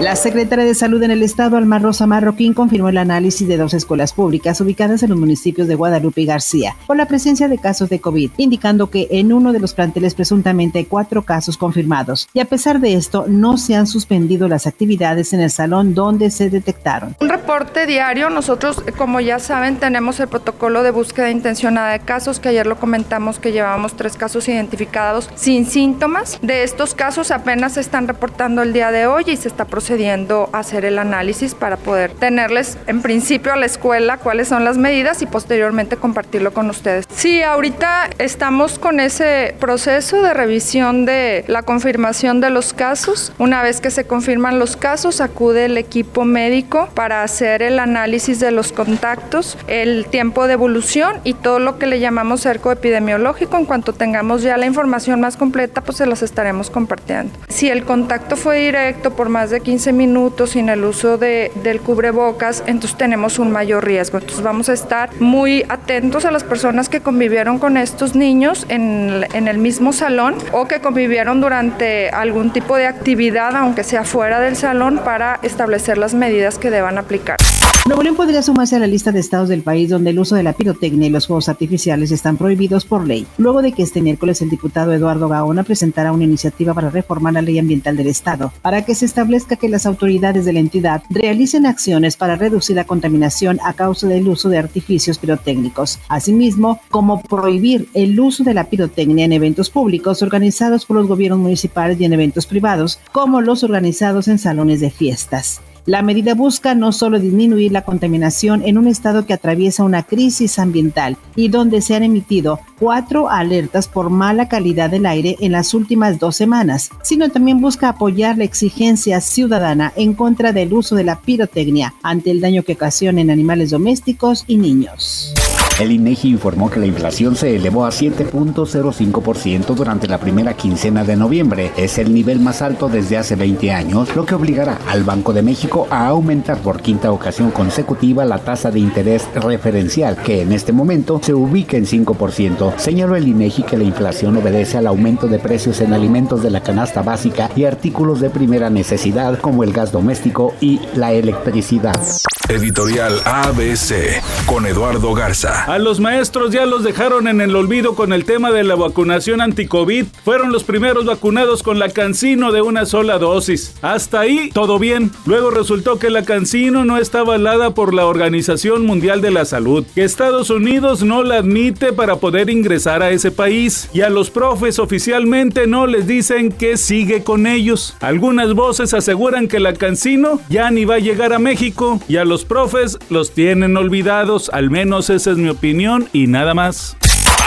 La secretaria de Salud en el Estado, Alma Rosa Marroquín, confirmó el análisis de dos escuelas públicas ubicadas en los municipios de Guadalupe y García por la presencia de casos de COVID, indicando que en uno de los planteles presuntamente hay cuatro casos confirmados. Y a pesar de esto, no se han suspendido las actividades en el salón donde se detectaron. Un reporte diario, nosotros, como ya saben, tenemos el protocolo de búsqueda intencionada de casos, que ayer lo comentamos que llevábamos tres casos identificados sin síntomas. De estos casos apenas se están reportando el día de hoy y se está procesando procediendo a hacer el análisis para poder tenerles en principio a la escuela cuáles son las medidas y posteriormente compartirlo con ustedes. Sí, ahorita estamos con ese proceso de revisión de la confirmación de los casos. Una vez que se confirman los casos, acude el equipo médico para hacer el análisis de los contactos, el tiempo de evolución y todo lo que le llamamos cerco epidemiológico. En cuanto tengamos ya la información más completa, pues se las estaremos compartiendo. Si el contacto fue directo por más de 15 15 minutos sin el uso de, del cubrebocas, entonces tenemos un mayor riesgo. Entonces vamos a estar muy atentos a las personas que convivieron con estos niños en, en el mismo salón o que convivieron durante algún tipo de actividad, aunque sea fuera del salón, para establecer las medidas que deban aplicar. Nuevo León podría sumarse a la lista de estados del país donde el uso de la pirotecnia y los juegos artificiales están prohibidos por ley, luego de que este miércoles el diputado Eduardo Gaona presentara una iniciativa para reformar la ley ambiental del estado, para que se establezca que las autoridades de la entidad realicen acciones para reducir la contaminación a causa del uso de artificios pirotécnicos, asimismo como prohibir el uso de la pirotecnia en eventos públicos organizados por los gobiernos municipales y en eventos privados, como los organizados en salones de fiestas. La medida busca no solo disminuir la contaminación en un estado que atraviesa una crisis ambiental y donde se han emitido cuatro alertas por mala calidad del aire en las últimas dos semanas, sino también busca apoyar la exigencia ciudadana en contra del uso de la pirotecnia ante el daño que ocasiona en animales domésticos y niños. El INEGI informó que la inflación se elevó a 7.05% durante la primera quincena de noviembre. Es el nivel más alto desde hace 20 años, lo que obligará al Banco de México a aumentar por quinta ocasión consecutiva la tasa de interés referencial, que en este momento se ubica en 5%. Señaló el INEGI que la inflación obedece al aumento de precios en alimentos de la canasta básica y artículos de primera necesidad como el gas doméstico y la electricidad. Editorial ABC con Eduardo Garza. A los maestros ya los dejaron en el olvido con el tema de la vacunación anti-COVID. Fueron los primeros vacunados con la cancino de una sola dosis. Hasta ahí todo bien. Luego resultó que la cancino no está avalada por la Organización Mundial de la Salud, que Estados Unidos no la admite para poder ingresar a ese país. Y a los profes oficialmente no les dicen que sigue con ellos. Algunas voces aseguran que la cancino ya ni va a llegar a México y a los profes los tienen olvidados, al menos esa es mi opinión y nada más.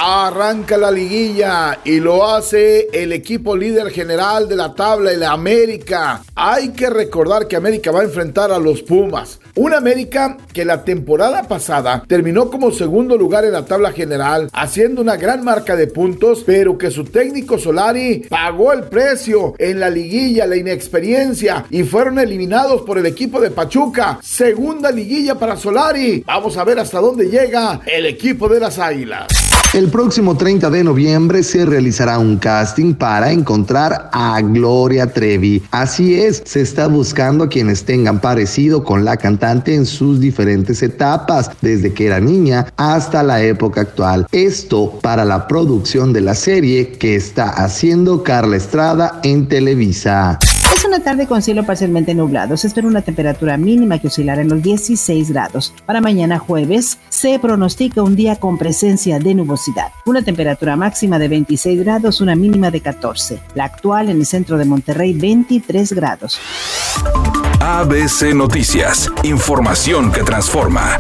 Arranca la liguilla y lo hace el equipo líder general de la tabla, el América. Hay que recordar que América va a enfrentar a los Pumas. Un América que la temporada pasada terminó como segundo lugar en la tabla general, haciendo una gran marca de puntos, pero que su técnico Solari pagó el precio en la liguilla, la inexperiencia y fueron eliminados por el equipo de Pachuca. Segunda liguilla para Solari. Vamos a ver hasta dónde llega el equipo de las Águilas. El próximo 30 de noviembre se realizará un casting para encontrar a Gloria Trevi. Así es, se está buscando a quienes tengan parecido con la cantante en sus diferentes etapas, desde que era niña hasta la época actual. Esto para la producción de la serie que está haciendo Carla Estrada en Televisa. Es una tarde con cielo parcialmente nublado. Se espera una temperatura mínima que oscilará en los 16 grados. Para mañana jueves se pronostica un día con presencia de nubosidad. Una temperatura máxima de 26 grados, una mínima de 14. La actual en el centro de Monterrey 23 grados. ABC Noticias. Información que transforma.